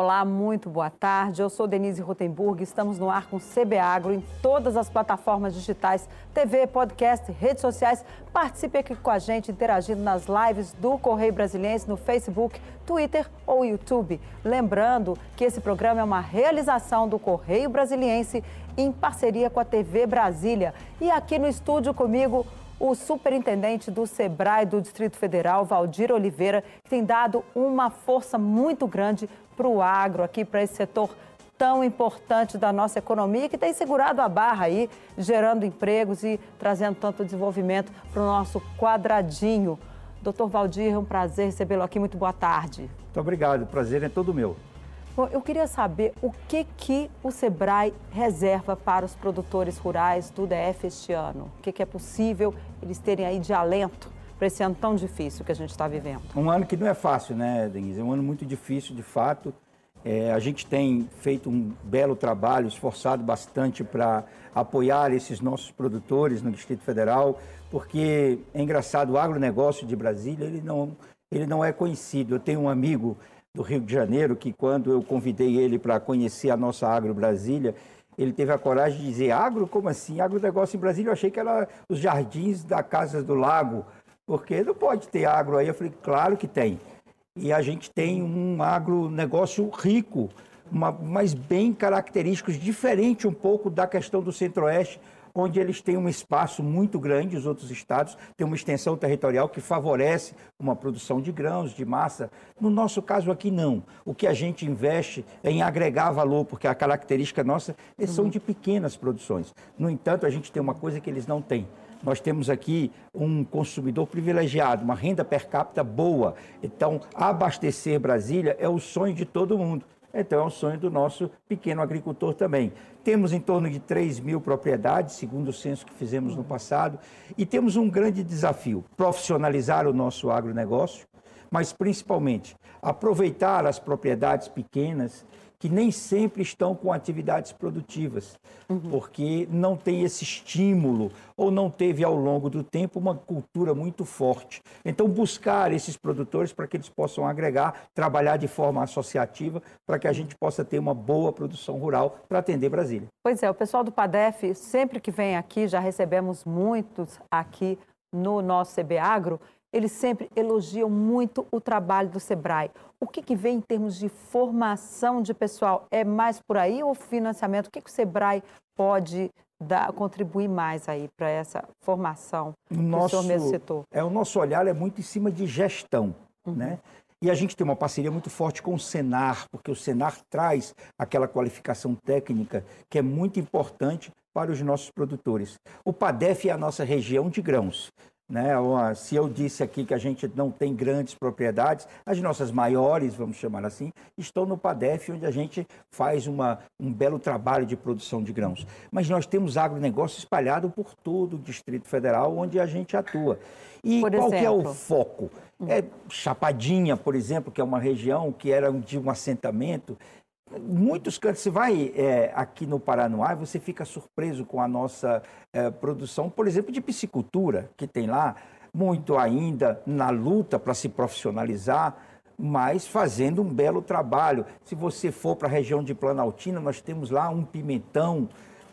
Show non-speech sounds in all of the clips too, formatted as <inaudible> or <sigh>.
Olá, muito boa tarde. Eu sou Denise Rotenburg. Estamos no ar com CB Agro em todas as plataformas digitais, TV, podcast, redes sociais. Participe aqui com a gente, interagindo nas lives do Correio Brasiliense no Facebook, Twitter ou YouTube. Lembrando que esse programa é uma realização do Correio Brasiliense em parceria com a TV Brasília. E aqui no estúdio comigo, o superintendente do SEBRAE do Distrito Federal, Valdir Oliveira, tem dado uma força muito grande para o agro, aqui para esse setor tão importante da nossa economia, que tem segurado a barra aí, gerando empregos e trazendo tanto desenvolvimento para o nosso quadradinho. Doutor Valdir, é um prazer recebê-lo aqui. Muito boa tarde. Muito obrigado, o prazer é todo meu. Bom, eu queria saber o que, que o SEBRAE reserva para os produtores rurais do DF este ano. O que, que é possível eles terem aí de alento para esse ano tão difícil que a gente está vivendo? Um ano que não é fácil, né, Denise? É um ano muito difícil, de fato. É, a gente tem feito um belo trabalho, esforçado bastante para apoiar esses nossos produtores no Distrito Federal, porque é engraçado, o agronegócio de Brasília, ele não, ele não é conhecido. Eu tenho um amigo do Rio de Janeiro que, quando eu convidei ele para conhecer a nossa Agro Brasília, ele teve a coragem de dizer, agro, como assim? Agronegócio em Brasília, eu achei que era os jardins da Casa do Lago, porque não pode ter agro aí. Eu falei, claro que tem. E a gente tem um agronegócio rico, uma, mas bem característicos, diferente um pouco da questão do Centro-Oeste, onde eles têm um espaço muito grande, os outros estados têm uma extensão territorial que favorece uma produção de grãos, de massa. No nosso caso aqui, não. O que a gente investe é em agregar valor, porque a característica nossa é, são de pequenas produções. No entanto, a gente tem uma coisa que eles não têm nós temos aqui um consumidor privilegiado, uma renda per capita boa. Então, abastecer Brasília é o sonho de todo mundo. Então, é o sonho do nosso pequeno agricultor também. Temos em torno de 3 mil propriedades, segundo o censo que fizemos no passado, e temos um grande desafio: profissionalizar o nosso agronegócio, mas principalmente aproveitar as propriedades pequenas que nem sempre estão com atividades produtivas, uhum. porque não tem esse estímulo ou não teve ao longo do tempo uma cultura muito forte. Então, buscar esses produtores para que eles possam agregar, trabalhar de forma associativa, para que a gente possa ter uma boa produção rural para atender Brasília. Pois é, o pessoal do PADEF, sempre que vem aqui, já recebemos muitos aqui no nosso CB Agro, eles sempre elogiam muito o trabalho do SEBRAE. O que, que vem em termos de formação de pessoal? É mais por aí ou financiamento? O que, que o SEBRAE pode dar, contribuir mais aí para essa formação nosso, que o senhor mesmo citou? É, o nosso olhar é muito em cima de gestão, uhum. né? E a gente tem uma parceria muito forte com o Senar, porque o Senar traz aquela qualificação técnica que é muito importante para os nossos produtores. O PADEF é a nossa região de grãos. Né? Se eu disse aqui que a gente não tem grandes propriedades, as nossas maiores, vamos chamar assim, estão no PADEF, onde a gente faz uma, um belo trabalho de produção de grãos. Mas nós temos agronegócio espalhado por todo o Distrito Federal, onde a gente atua. E por qual é o foco? É Chapadinha, por exemplo, que é uma região que era de um assentamento, muitos cantos, você vai é, aqui no Paranoá, você fica surpreso com a nossa é, produção, por exemplo, de piscicultura, que tem lá, muito ainda na luta para se profissionalizar, mas fazendo um belo trabalho. Se você for para a região de Planaltina, nós temos lá um pimentão,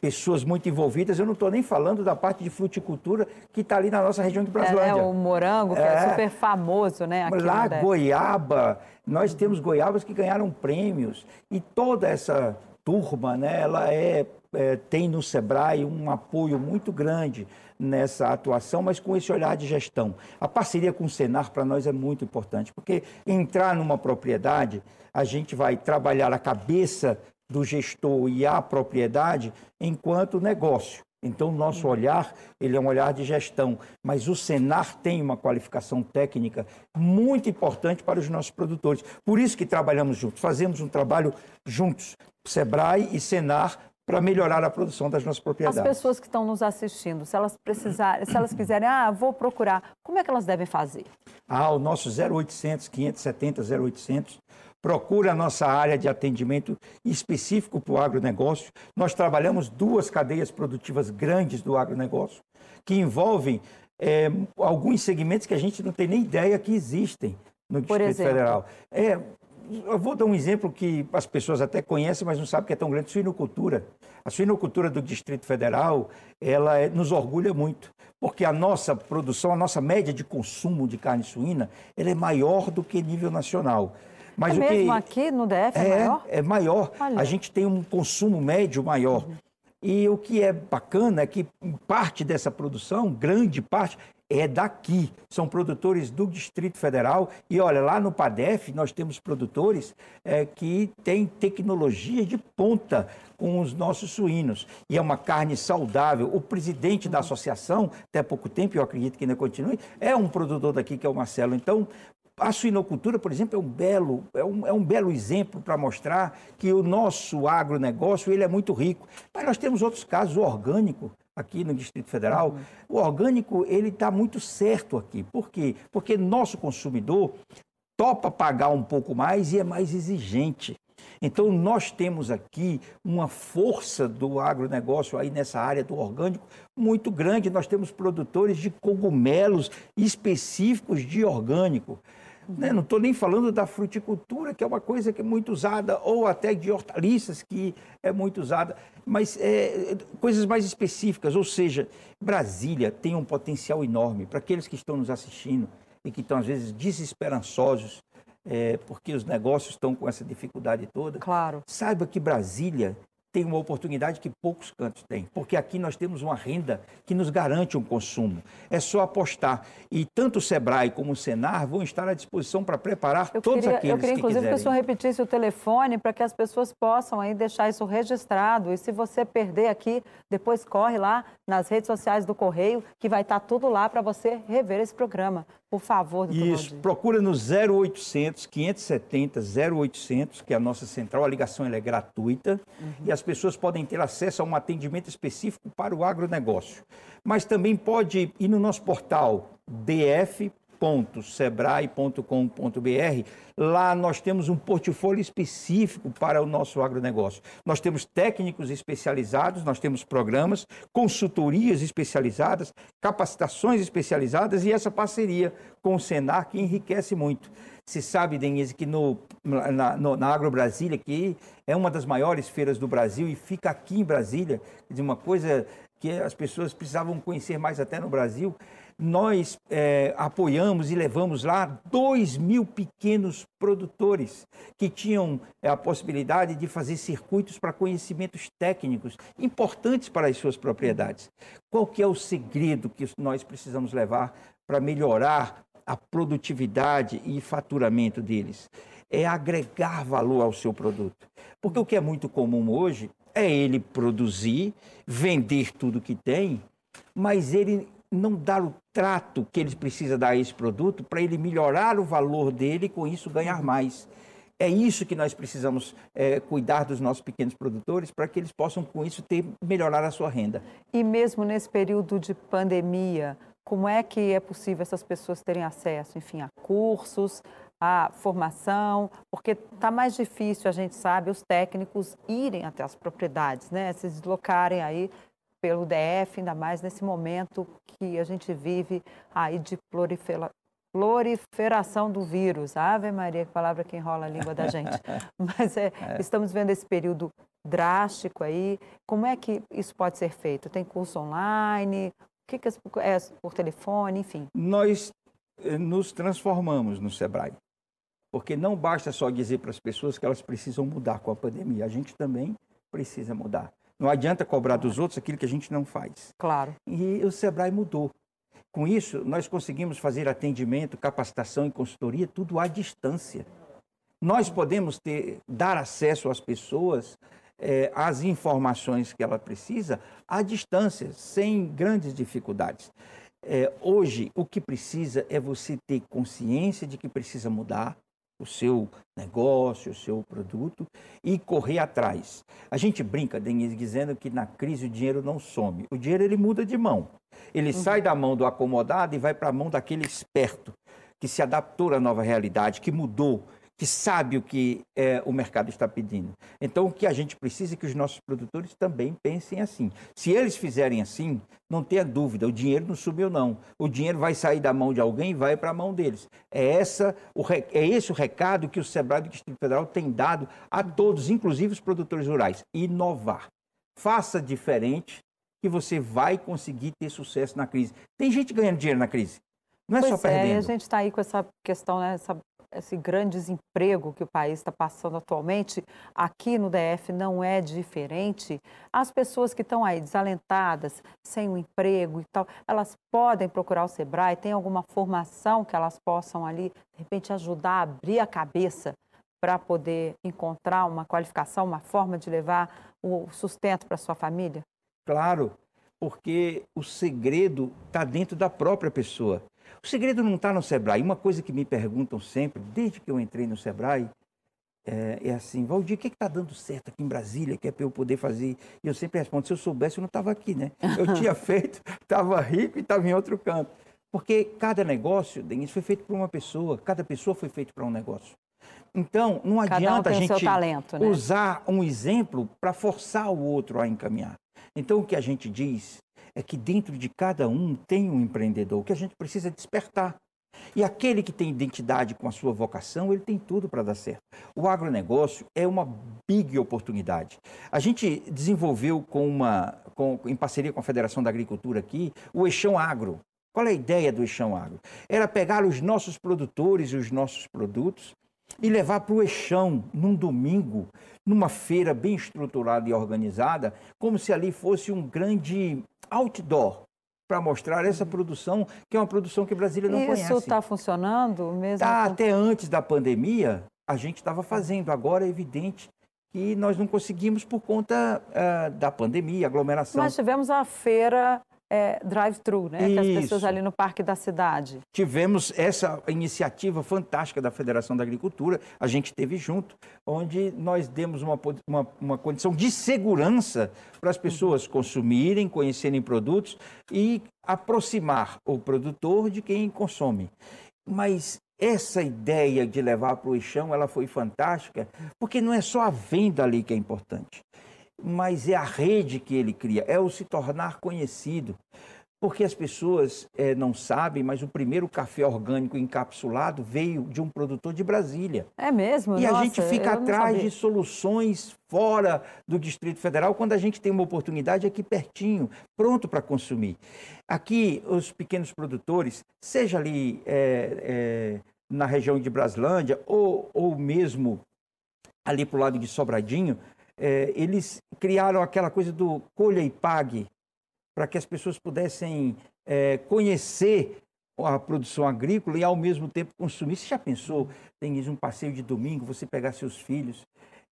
pessoas muito envolvidas. Eu não estou nem falando da parte de fruticultura que está ali na nossa região de Brasilândia. É, né, o morango, que é, é super famoso, né? lá, goiaba, nós temos goiabas que ganharam prêmios. E toda essa turma, né, ela é, é, tem no SEBRAE um apoio muito grande nessa atuação, mas com esse olhar de gestão. A parceria com o Senar para nós é muito importante, porque entrar numa propriedade, a gente vai trabalhar a cabeça do gestor e a propriedade enquanto negócio. Então, o nosso olhar, ele é um olhar de gestão, mas o Senar tem uma qualificação técnica muito importante para os nossos produtores. Por isso que trabalhamos juntos, fazemos um trabalho juntos, Sebrae e Senar, para melhorar a produção das nossas propriedades. As pessoas que estão nos assistindo, se elas precisarem, se elas quiserem, ah, vou procurar, como é que elas devem fazer? Ah, o nosso 0800 570 0800 procura a nossa área de atendimento específico para o agronegócio. Nós trabalhamos duas cadeias produtivas grandes do agronegócio, que envolvem é, alguns segmentos que a gente não tem nem ideia que existem no Distrito Federal. É, eu vou dar um exemplo que as pessoas até conhecem, mas não sabem que é tão grande, suinocultura. A suinocultura do Distrito Federal, ela é, nos orgulha muito, porque a nossa produção, a nossa média de consumo de carne suína, ela é maior do que nível nacional. Mas é o mesmo que, aqui no DF é, é maior? É maior. Olha. A gente tem um consumo médio maior. Uhum. E o que é bacana é que parte dessa produção, grande parte, é daqui. São produtores do Distrito Federal. E olha, lá no PADEF nós temos produtores é, que têm tecnologia de ponta com os nossos suínos. E é uma carne saudável. O presidente da associação, até pouco tempo, eu acredito que ainda continue, é um produtor daqui, que é o Marcelo. Então, a suinocultura, por exemplo, é um belo, é um, é um belo exemplo para mostrar que o nosso agronegócio ele é muito rico. Mas nós temos outros casos, o orgânico, aqui no Distrito Federal, uhum. o orgânico ele está muito certo aqui. Por quê? Porque nosso consumidor topa pagar um pouco mais e é mais exigente. Então, nós temos aqui uma força do agronegócio aí nessa área do orgânico muito grande. Nós temos produtores de cogumelos específicos de orgânico. Né? Não estou nem falando da fruticultura, que é uma coisa que é muito usada, ou até de hortaliças, que é muito usada, mas é, coisas mais específicas. Ou seja, Brasília tem um potencial enorme para aqueles que estão nos assistindo e que estão, às vezes, desesperançosos, é, porque os negócios estão com essa dificuldade toda. Claro. Saiba que Brasília tem uma oportunidade que poucos cantos têm, porque aqui nós temos uma renda que nos garante um consumo. É só apostar. E tanto o Sebrae como o Senar vão estar à disposição para preparar eu todos queria, aqueles Eu queria, inclusive, que, que o senhor repetisse o telefone para que as pessoas possam aí deixar isso registrado. E se você perder aqui, depois corre lá nas redes sociais do Correio, que vai estar tudo lá para você rever esse programa. Por favor, doutor Isso, Valdir. procura no 0800 570 0800, que é a nossa central, a ligação é gratuita uhum. e as pessoas podem ter acesso a um atendimento específico para o agronegócio. Mas também pode ir no nosso portal df www.sebrae.com.br. Lá nós temos um portfólio específico para o nosso agronegócio. Nós temos técnicos especializados, nós temos programas, consultorias especializadas, capacitações especializadas e essa parceria com o Senar que enriquece muito. Se sabe, Denise, que no, na, no, na Agro Brasília, que é uma das maiores feiras do Brasil e fica aqui em Brasília, de uma coisa que as pessoas precisavam conhecer mais até no Brasil, nós é, apoiamos e levamos lá 2 mil pequenos produtores que tinham é, a possibilidade de fazer circuitos para conhecimentos técnicos importantes para as suas propriedades. Qual que é o segredo que nós precisamos levar para melhorar a produtividade e faturamento deles? É agregar valor ao seu produto. Porque o que é muito comum hoje é ele produzir, vender tudo que tem, mas ele não dar o trato que ele precisa dar a esse produto para ele melhorar o valor dele e com isso ganhar mais. É isso que nós precisamos é, cuidar dos nossos pequenos produtores para que eles possam, com isso, ter, melhorar a sua renda. E mesmo nesse período de pandemia, como é que é possível essas pessoas terem acesso, enfim, a cursos, a formação? Porque está mais difícil, a gente sabe, os técnicos irem até as propriedades, né? Se deslocarem aí pelo DF, ainda mais nesse momento que a gente vive aí de proliferação do vírus. Ave Maria, que palavra que enrola a língua da gente. <laughs> Mas é, é. estamos vendo esse período drástico aí. Como é que isso pode ser feito? Tem curso online? O que, que é por telefone, enfim? Nós eh, nos transformamos no Sebrae. Porque não basta só dizer para as pessoas que elas precisam mudar com a pandemia, a gente também precisa mudar. Não adianta cobrar dos outros aquilo que a gente não faz. Claro. E o Sebrae mudou. Com isso, nós conseguimos fazer atendimento, capacitação e consultoria, tudo à distância. Nós podemos ter, dar acesso às pessoas é, às informações que ela precisa à distância, sem grandes dificuldades. É, hoje, o que precisa é você ter consciência de que precisa mudar, o seu negócio, o seu produto e correr atrás. A gente brinca, Denise, dizendo que na crise o dinheiro não some. O dinheiro ele muda de mão. Ele uhum. sai da mão do acomodado e vai para a mão daquele esperto que se adaptou à nova realidade, que mudou, que sabe o que é, o mercado está pedindo. Então, o que a gente precisa é que os nossos produtores também pensem assim. Se eles fizerem assim, não tenha dúvida, o dinheiro não subiu, não. O dinheiro vai sair da mão de alguém e vai para a mão deles. É, essa, o, é esse o recado que o SEBRAE do Distrito Federal tem dado a todos, inclusive os produtores rurais. Inovar. Faça diferente que você vai conseguir ter sucesso na crise. Tem gente ganhando dinheiro na crise. Não é pois só perdendo. É, a gente está aí com essa questão, né, essa esse grande desemprego que o país está passando atualmente, aqui no DF não é diferente. As pessoas que estão aí desalentadas, sem um emprego e tal, elas podem procurar o Sebrae, tem alguma formação que elas possam ali, de repente, ajudar a abrir a cabeça para poder encontrar uma qualificação, uma forma de levar o sustento para sua família? Claro, porque o segredo está dentro da própria pessoa. O segredo não está no Sebrae. Uma coisa que me perguntam sempre, desde que eu entrei no Sebrae, é, é assim, Valdir, o que está dando certo aqui em Brasília, que é para eu poder fazer? E eu sempre respondo, se eu soubesse, eu não estava aqui, né? <laughs> Eu tinha feito, estava rico e estava em outro canto. Porque cada negócio, Denise, foi feito por uma pessoa, cada pessoa foi feito para um negócio. Então, não cada adianta um a gente talento, né? usar um exemplo para forçar o outro a encaminhar. Então, o que a gente diz é que dentro de cada um tem um empreendedor, que a gente precisa despertar. E aquele que tem identidade com a sua vocação, ele tem tudo para dar certo. O agronegócio é uma big oportunidade. A gente desenvolveu com uma, com, em parceria com a Federação da Agricultura aqui, o Eixão Agro. Qual é a ideia do Eixão Agro? Era pegar os nossos produtores e os nossos produtos e levar para o Eixão num domingo, numa feira bem estruturada e organizada, como se ali fosse um grande outdoor para mostrar essa produção, que é uma produção que Brasília não Isso conhece. Isso está funcionando mesmo? Tá, com... Até antes da pandemia, a gente estava fazendo. Agora é evidente que nós não conseguimos por conta uh, da pandemia, aglomeração. Mas tivemos a feira é, drive-thru, né? Que as pessoas ali no parque da cidade. Tivemos essa iniciativa fantástica da Federação da Agricultura, a gente teve junto, onde nós demos uma, uma, uma condição de segurança para as pessoas consumirem, conhecerem produtos e aproximar o produtor de quem consome. Mas essa ideia de levar para o eixão, ela foi fantástica, porque não é só a venda ali que é importante mas é a rede que ele cria, é o se tornar conhecido. Porque as pessoas é, não sabem, mas o primeiro café orgânico encapsulado veio de um produtor de Brasília. É mesmo? E Nossa, a gente fica atrás de soluções fora do Distrito Federal quando a gente tem uma oportunidade aqui pertinho, pronto para consumir. Aqui, os pequenos produtores, seja ali é, é, na região de Braslândia ou, ou mesmo ali para o lado de Sobradinho, é, eles criaram aquela coisa do colha e pague, para que as pessoas pudessem é, conhecer a produção agrícola e ao mesmo tempo consumir. Você já pensou, tem um passeio de domingo, você pegar seus filhos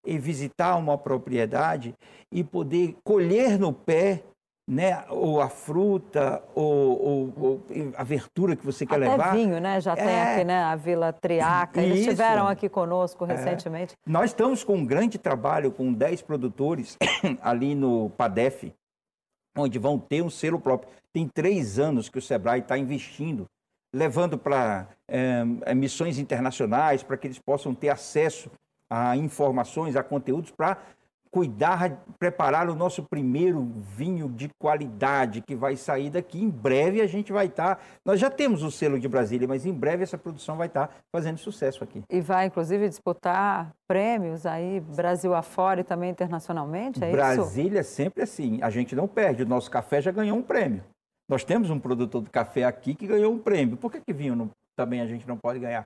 e visitar uma propriedade e poder colher no pé né, ou a fruta, ou, ou, ou, a verdura que você quer Até levar. vinho, né? Já tem é... aqui, né? A Vila Triaca. Eles Isso. estiveram aqui conosco é. recentemente. É. Nós estamos com um grande trabalho com 10 produtores <coughs> ali no PADEF, onde vão ter um selo próprio. Tem três anos que o Sebrae está investindo, levando para é, missões internacionais, para que eles possam ter acesso a informações, a conteúdos para cuidar, preparar o nosso primeiro vinho de qualidade que vai sair daqui. Em breve a gente vai estar. Tá, nós já temos o selo de Brasília, mas em breve essa produção vai estar tá fazendo sucesso aqui. E vai, inclusive, disputar prêmios aí, Brasil afora e também internacionalmente, é Brasília isso? É sempre assim. A gente não perde. O nosso café já ganhou um prêmio. Nós temos um produtor de café aqui que ganhou um prêmio. Por que, que vinho não, também a gente não pode ganhar?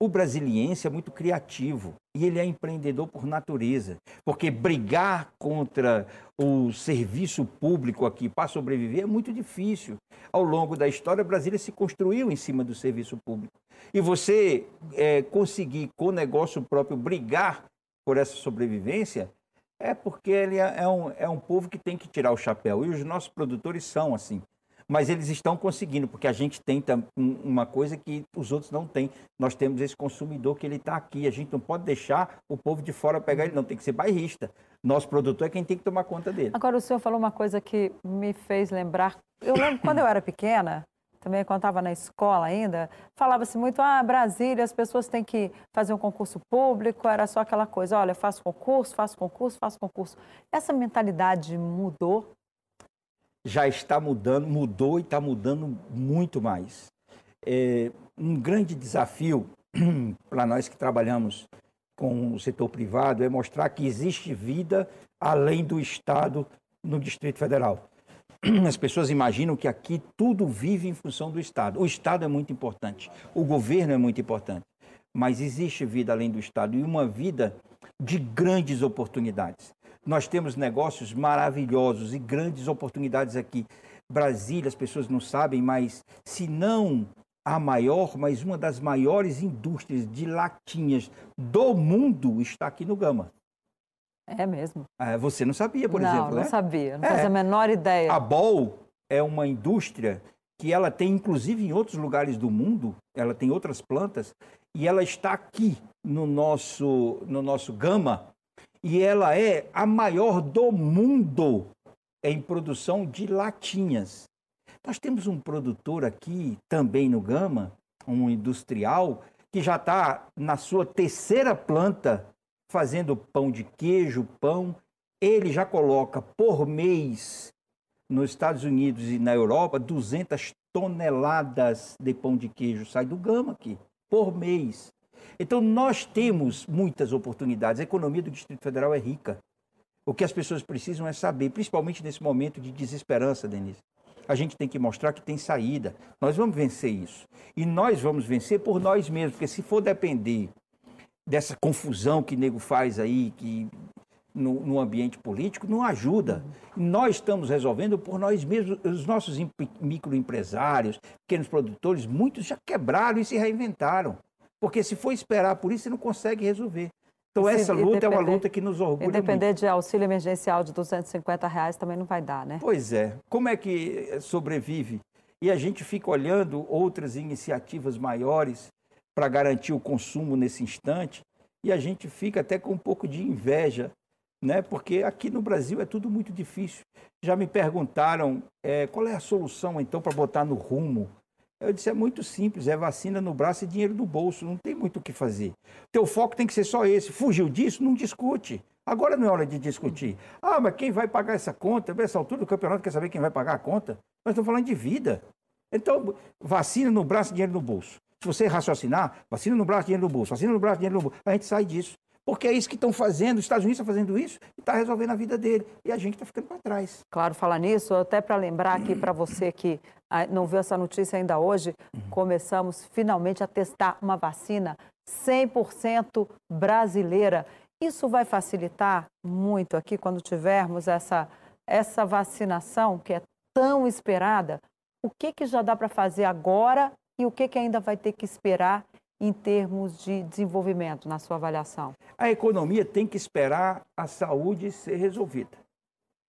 O brasiliense é muito criativo e ele é empreendedor por natureza, porque brigar contra o serviço público aqui para sobreviver é muito difícil. Ao longo da história, Brasília se construiu em cima do serviço público. E você é, conseguir, com o negócio próprio, brigar por essa sobrevivência, é porque ele é, é um, é um povo que tem que tirar o chapéu. E os nossos produtores são assim mas eles estão conseguindo, porque a gente tem uma coisa que os outros não têm. Nós temos esse consumidor que ele está aqui. A gente não pode deixar o povo de fora pegar ele, não. Tem que ser bairrista. Nosso produtor é quem tem que tomar conta dele. Agora, o senhor falou uma coisa que me fez lembrar. Eu lembro quando eu era pequena, também quando estava na escola ainda, falava-se muito, ah, Brasília, as pessoas têm que fazer um concurso público, era só aquela coisa, olha, faço concurso, faço concurso, faço concurso. Essa mentalidade mudou? Já está mudando, mudou e está mudando muito mais. É um grande desafio <clears throat> para nós que trabalhamos com o setor privado é mostrar que existe vida além do Estado no Distrito Federal. <clears throat> As pessoas imaginam que aqui tudo vive em função do Estado. O Estado é muito importante, o governo é muito importante, mas existe vida além do Estado e uma vida de grandes oportunidades. Nós temos negócios maravilhosos e grandes oportunidades aqui. Brasília, as pessoas não sabem, mas se não a maior, mas uma das maiores indústrias de latinhas do mundo está aqui no Gama. É mesmo? É, você não sabia, por não, exemplo, não né? Não, sabia. Não é. fazia a menor ideia. A Bol é uma indústria que ela tem, inclusive, em outros lugares do mundo, ela tem outras plantas, e ela está aqui no nosso, no nosso Gama, e ela é a maior do mundo em produção de latinhas. Nós temos um produtor aqui, também no Gama, um industrial, que já está na sua terceira planta fazendo pão de queijo, pão. Ele já coloca por mês nos Estados Unidos e na Europa 200 toneladas de pão de queijo sai do Gama aqui por mês. Então nós temos muitas oportunidades. A economia do Distrito Federal é rica. O que as pessoas precisam é saber, principalmente nesse momento de desesperança, Denise. A gente tem que mostrar que tem saída. Nós vamos vencer isso. E nós vamos vencer por nós mesmos, porque se for depender dessa confusão que nego faz aí, que no, no, ambiente político, não ajuda. Nós estamos resolvendo por nós mesmos, os nossos microempresários, pequenos produtores, muitos já quebraram e se reinventaram. Porque se for esperar por isso, você não consegue resolver. Então, se, essa luta é uma luta que nos orgulha. E depender muito. de auxílio emergencial de 250 reais também não vai dar, né? Pois é. Como é que sobrevive? E a gente fica olhando outras iniciativas maiores para garantir o consumo nesse instante, e a gente fica até com um pouco de inveja, né? porque aqui no Brasil é tudo muito difícil. Já me perguntaram é, qual é a solução, então, para botar no rumo. Eu disse, é muito simples, é vacina no braço e dinheiro no bolso, não tem muito o que fazer. Teu foco tem que ser só esse. Fugiu disso, não discute. Agora não é hora de discutir. Ah, mas quem vai pagar essa conta? Nessa altura do campeonato quer saber quem vai pagar a conta? Nós estamos falando de vida. Então, vacina no braço e dinheiro no bolso. Se você raciocinar, vacina no braço, dinheiro no bolso, vacina no braço, dinheiro no bolso, a gente sai disso. Porque é isso que estão fazendo, os Estados Unidos estão fazendo isso e está resolvendo a vida dele. E a gente está ficando para trás. Claro, falar nisso, até para lembrar aqui para você que ah, não viu essa notícia ainda hoje, começamos finalmente a testar uma vacina 100% brasileira. Isso vai facilitar muito aqui quando tivermos essa, essa vacinação que é tão esperada. O que, que já dá para fazer agora e o que, que ainda vai ter que esperar em termos de desenvolvimento, na sua avaliação? A economia tem que esperar a saúde ser resolvida.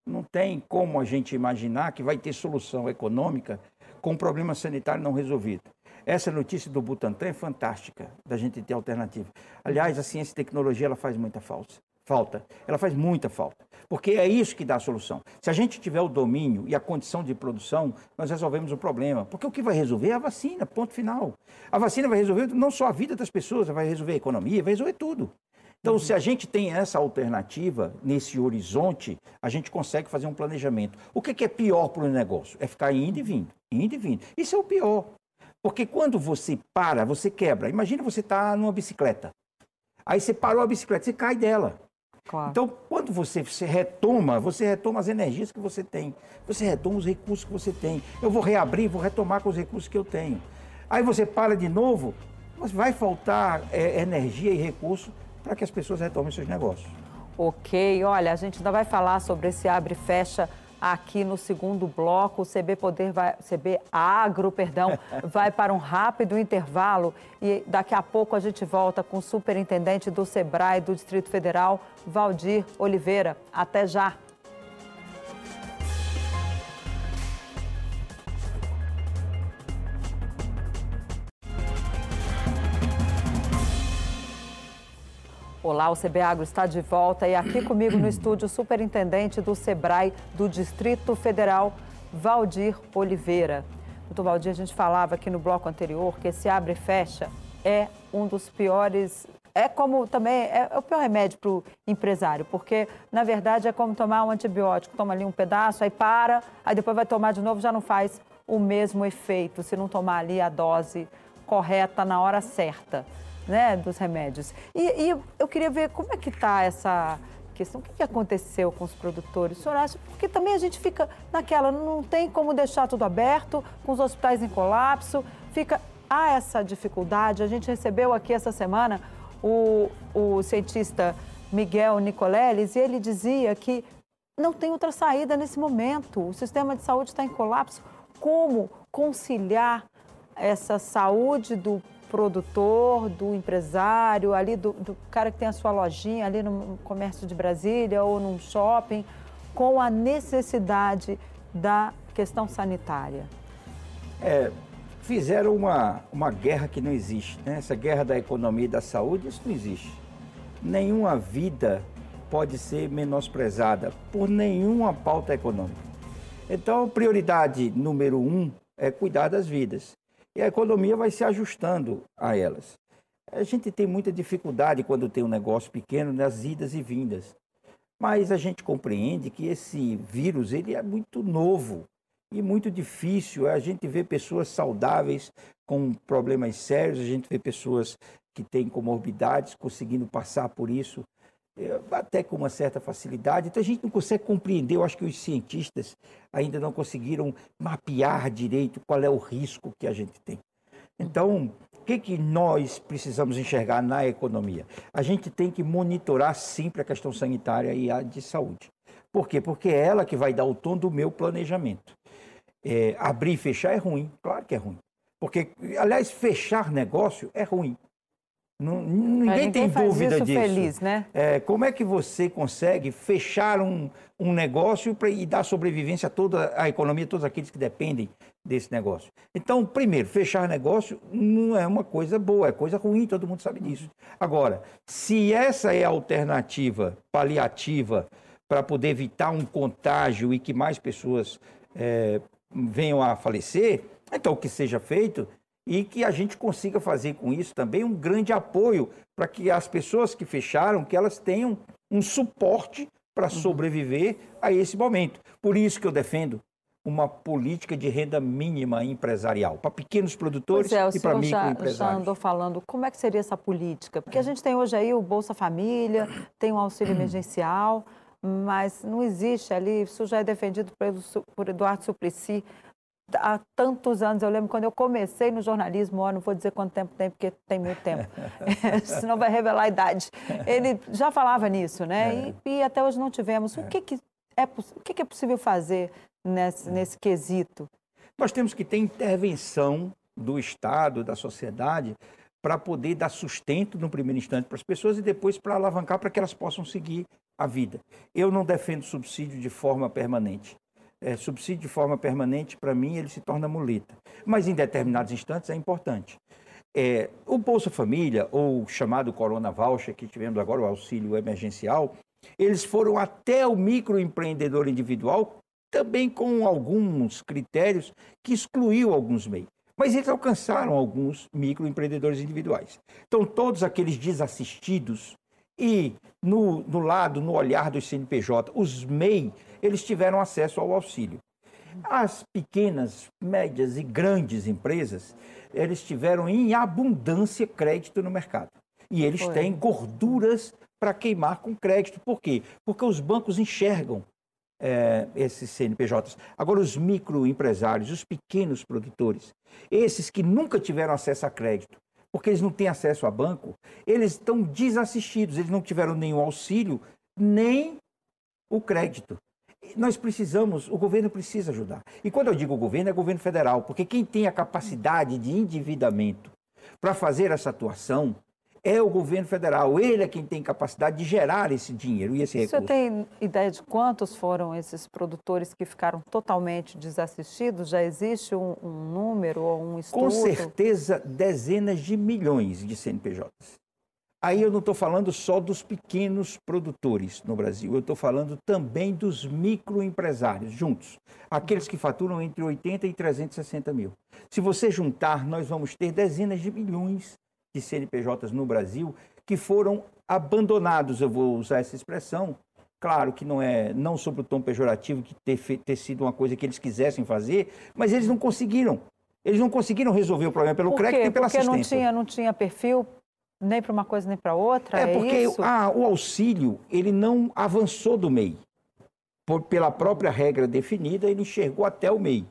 Não tem como a gente imaginar que vai ter solução econômica com um problema sanitário não resolvido. Essa notícia do Butantan é fantástica, da gente ter alternativa. Aliás, a ciência e tecnologia ela faz muita falta. Falta. Ela faz muita falta. Porque é isso que dá a solução. Se a gente tiver o domínio e a condição de produção, nós resolvemos o problema. Porque o que vai resolver é a vacina, ponto final. A vacina vai resolver não só a vida das pessoas, vai resolver a economia, vai resolver tudo. Então, se a gente tem essa alternativa nesse horizonte, a gente consegue fazer um planejamento. O que é pior para o negócio? É ficar indo e vindo, indo e vindo. Isso é o pior. Porque quando você para, você quebra. Imagina você estar tá numa bicicleta. Aí você parou a bicicleta, você cai dela. Claro. Então, quando você, retoma, você retoma as energias que você tem, você retoma os recursos que você tem. Eu vou reabrir, vou retomar com os recursos que eu tenho. Aí você para de novo, vai faltar é, energia e recurso para que as pessoas retomem seus negócios. Ok, olha, a gente ainda vai falar sobre esse abre e fecha aqui no segundo bloco. O CB Poder vai, CB Agro, perdão, <laughs> vai para um rápido intervalo e daqui a pouco a gente volta com o superintendente do Sebrae do Distrito Federal, Valdir Oliveira. Até já. Olá, o CB Agro está de volta e aqui comigo no estúdio o superintendente do SEBRAE do Distrito Federal, Valdir Oliveira. Doutor Valdir, a gente falava aqui no bloco anterior que esse abre e fecha é um dos piores é como também é, é o pior remédio para o empresário, porque na verdade é como tomar um antibiótico, toma ali um pedaço, aí para, aí depois vai tomar de novo, já não faz o mesmo efeito se não tomar ali a dose correta na hora certa, né, dos remédios. E, e eu queria ver como é que está essa questão, o que, que aconteceu com os produtores, o senhor acha? Porque também a gente fica naquela, não tem como deixar tudo aberto, com os hospitais em colapso, fica há essa dificuldade. A gente recebeu aqui essa semana o, o cientista Miguel Nicoleles, e ele dizia que não tem outra saída nesse momento. O sistema de saúde está em colapso. Como conciliar essa saúde do produtor, do empresário, ali do, do, cara que tem a sua lojinha ali no comércio de Brasília ou num shopping, com a necessidade da questão sanitária? É, fizeram uma, uma guerra que não existe. Né? Essa guerra da economia e da saúde, isso não existe. Nenhuma vida pode ser menosprezada por nenhuma pauta econômica. Então, prioridade número um é cuidar das vidas. E a economia vai se ajustando a elas. A gente tem muita dificuldade quando tem um negócio pequeno nas idas e vindas. Mas a gente compreende que esse vírus ele é muito novo e muito difícil. A gente vê pessoas saudáveis com problemas sérios, a gente vê pessoas que têm comorbidades conseguindo passar por isso até com uma certa facilidade. Então a gente não consegue compreender, eu acho que os cientistas ainda não conseguiram mapear direito qual é o risco que a gente tem. Então, o que, que nós precisamos enxergar na economia? A gente tem que monitorar sempre a questão sanitária e a de saúde. Por quê? Porque é ela que vai dar o tom do meu planejamento. É, abrir e fechar é ruim, claro que é ruim. Porque, aliás, fechar negócio é ruim. Não, ninguém, ninguém, tem dúvida isso disso. Feliz, né? É, como é que você consegue fechar um, um negócio pra, e dar sobrevivência a toda a economia, a todos aqueles que dependem desse negócio? Então, primeiro, fechar negócio não é uma coisa boa, é coisa ruim, todo mundo sabe disso. Agora, se essa é a alternativa paliativa para poder evitar um contágio e que mais pessoas é, venham a falecer, então que seja feito e que a gente consiga fazer com isso também um grande apoio para que as pessoas que fecharam, que elas tenham um suporte para uhum. sobreviver a esse momento. Por isso que eu defendo uma política de renda mínima empresarial para pequenos produtores é, e para microempresários. Já, andou falando como é que seria essa política? Porque a gente tem hoje aí o Bolsa Família, tem o auxílio emergencial, mas não existe ali, isso já é defendido por Eduardo Suplicy há tantos anos. Eu lembro quando eu comecei no jornalismo, ó, não vou dizer quanto tempo tem, porque tem muito tempo, <laughs> <laughs> senão vai revelar a idade. Ele já falava nisso, né? É. E, e, até hoje não tivemos. O, é. que, que, é, o que, que é possível fazer nesse, é. nesse quesito? Nós temos que ter intervenção do Estado, da sociedade, para poder dar sustento no primeiro instante para as pessoas e depois para alavancar para que elas possam seguir a vida. Eu não defendo subsídio de forma permanente. É, subsídio de forma permanente, para mim, ele se torna muleta. Mas em determinados instantes é importante. É, o Bolsa Família, ou chamado Corona Voucher, que tivemos agora, o auxílio emergencial, eles foram até o microempreendedor individual, também com alguns critérios que excluiu alguns meios. Mas eles alcançaram alguns microempreendedores individuais. Então, todos aqueles desassistidos e no, no lado, no olhar dos CNPJ, os MEI, eles tiveram acesso ao auxílio. As pequenas, médias e grandes empresas, eles tiveram em abundância crédito no mercado. E eles Foi. têm gorduras para queimar com crédito. Por quê? Porque os bancos enxergam é, esses CNPJs. Agora, os microempresários, os pequenos produtores, esses que nunca tiveram acesso a crédito, porque eles não têm acesso a banco, eles estão desassistidos, eles não tiveram nenhum auxílio, nem o crédito. Nós precisamos, o governo precisa ajudar. E quando eu digo governo, é governo federal, porque quem tem a capacidade de endividamento para fazer essa atuação é o governo federal. Ele é quem tem capacidade de gerar esse dinheiro e esse recurso. Você tem ideia de quantos foram esses produtores que ficaram totalmente desassistidos? Já existe um, um número ou um estudo? Com certeza, dezenas de milhões de CNPJs. Aí eu não estou falando só dos pequenos produtores no Brasil, eu estou falando também dos microempresários juntos, aqueles que faturam entre 80 e 360 mil. Se você juntar, nós vamos ter dezenas de milhões de CNPJs no Brasil que foram abandonados, eu vou usar essa expressão, Claro que não é não sobre o tom pejorativo que ter, ter sido uma coisa que eles quisessem fazer, mas eles não conseguiram. Eles não conseguiram resolver o problema pelo crédito e pela porque assistência. Porque não tinha, não tinha perfil nem para uma coisa nem para outra? É, é porque o auxílio ele não avançou do MEI. Por, pela própria regra definida, ele chegou até o MEI.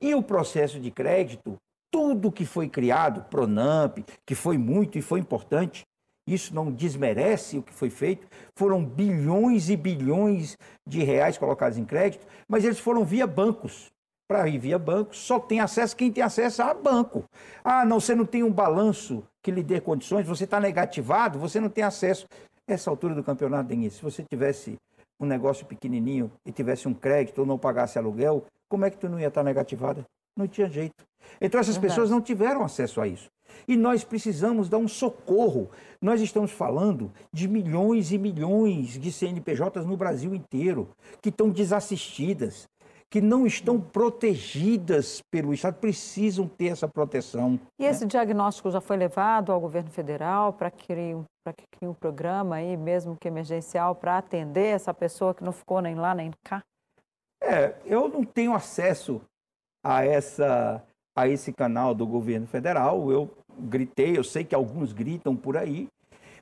E o processo de crédito, tudo que foi criado, Pronamp, que foi muito e foi importante, isso não desmerece o que foi feito. Foram bilhões e bilhões de reais colocados em crédito, mas eles foram via bancos. Para ir via banco, só tem acesso quem tem acesso a banco. Ah, não, você não tem um balanço que lhe dê condições, você está negativado, você não tem acesso. Essa altura do campeonato, Denise, se você tivesse um negócio pequenininho e tivesse um crédito ou não pagasse aluguel, como é que tu não ia estar negativada? Não tinha jeito. Então essas Verdade. pessoas não tiveram acesso a isso. E nós precisamos dar um socorro. Nós estamos falando de milhões e milhões de CNPJs no Brasil inteiro que estão desassistidas, que não estão protegidas pelo Estado, precisam ter essa proteção. E esse né? diagnóstico já foi levado ao governo federal para que um, para que crie um programa aí, mesmo que emergencial, para atender essa pessoa que não ficou nem lá nem cá? É, eu não tenho acesso a essa a esse canal do governo federal. Eu gritei, eu sei que alguns gritam por aí,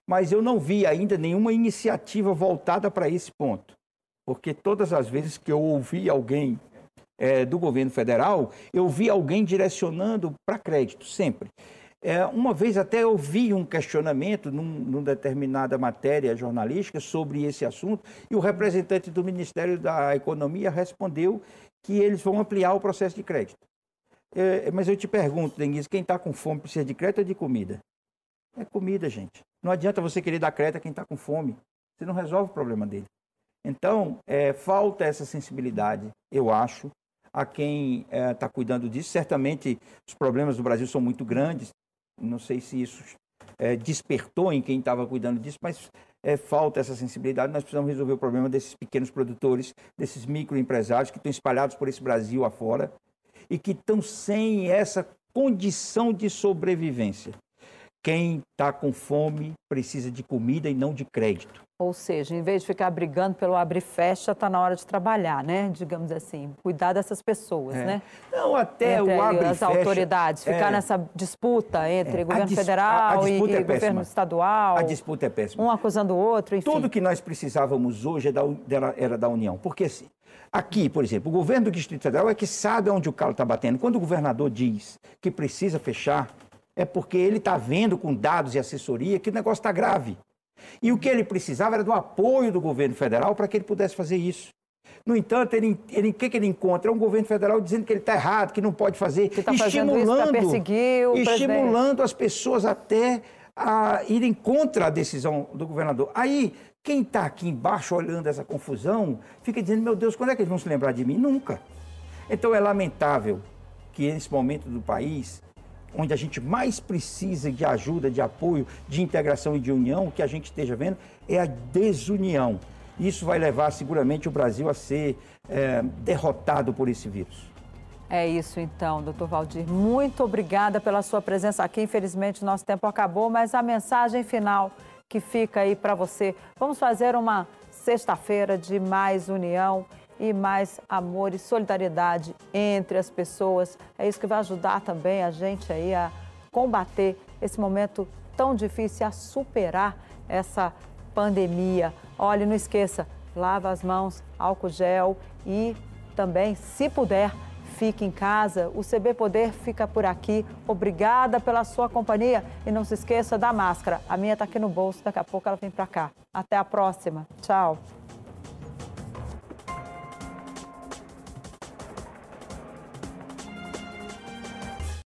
mas eu não vi ainda nenhuma iniciativa voltada para esse ponto. Porque todas as vezes que eu ouvi alguém é, do governo federal, eu vi alguém direcionando para crédito, sempre. É, uma vez até eu vi um questionamento num, numa determinada matéria jornalística sobre esse assunto e o representante do Ministério da Economia respondeu que eles vão ampliar o processo de crédito. É, mas eu te pergunto, Denise, quem está com fome precisa de crédito ou de comida? É comida, gente. Não adianta você querer dar crédito a quem está com fome. Você não resolve o problema dele. Então, é, falta essa sensibilidade, eu acho, a quem está é, tá cuidando disso. Certamente, os problemas do Brasil são muito grandes. Não sei se isso é, despertou em quem estava cuidando disso, mas é, falta essa sensibilidade. Nós precisamos resolver o problema desses pequenos produtores, desses microempresários que estão espalhados por esse Brasil afora e que estão sem essa condição de sobrevivência. Quem está com fome precisa de comida e não de crédito. Ou seja, em vez de ficar brigando pelo abre e fecha, está na hora de trabalhar, né? Digamos assim, cuidar dessas pessoas, é. né? Não, até entre o abre as fecha, autoridades, ficar é. nessa disputa entre é. governo dis federal e, e é governo estadual. A disputa é péssima. Um acusando o outro, enfim. Tudo que nós precisávamos hoje é era da União. Porque assim, Aqui, por exemplo, o governo do Distrito Federal é que sabe onde o calo está batendo. Quando o governador diz que precisa fechar, é porque ele está vendo com dados e assessoria que o negócio está grave. E o que ele precisava era do apoio do governo federal para que ele pudesse fazer isso. No entanto, ele, ele, o que, que ele encontra? É um governo federal dizendo que ele está errado, que não pode fazer, que tá estimulando, estimulando as pessoas até a irem contra a decisão do governador. Aí quem está aqui embaixo olhando essa confusão fica dizendo: meu Deus, quando é que eles vão se lembrar de mim? Nunca. Então é lamentável que nesse momento do país, onde a gente mais precisa de ajuda, de apoio, de integração e de união, o que a gente esteja vendo é a desunião. Isso vai levar seguramente o Brasil a ser é, derrotado por esse vírus. É isso então, doutor Valdir. Muito obrigada pela sua presença aqui. Infelizmente, nosso tempo acabou, mas a mensagem final que fica aí para você. Vamos fazer uma sexta-feira de mais união e mais amor e solidariedade entre as pessoas. É isso que vai ajudar também a gente aí a combater esse momento tão difícil, a superar essa pandemia. Olhe, não esqueça, lava as mãos, álcool gel e também, se puder, fique em casa. O CB Poder fica por aqui. Obrigada pela sua companhia e não se esqueça da máscara. A minha está aqui no bolso, daqui a pouco ela vem para cá. Até a próxima. Tchau.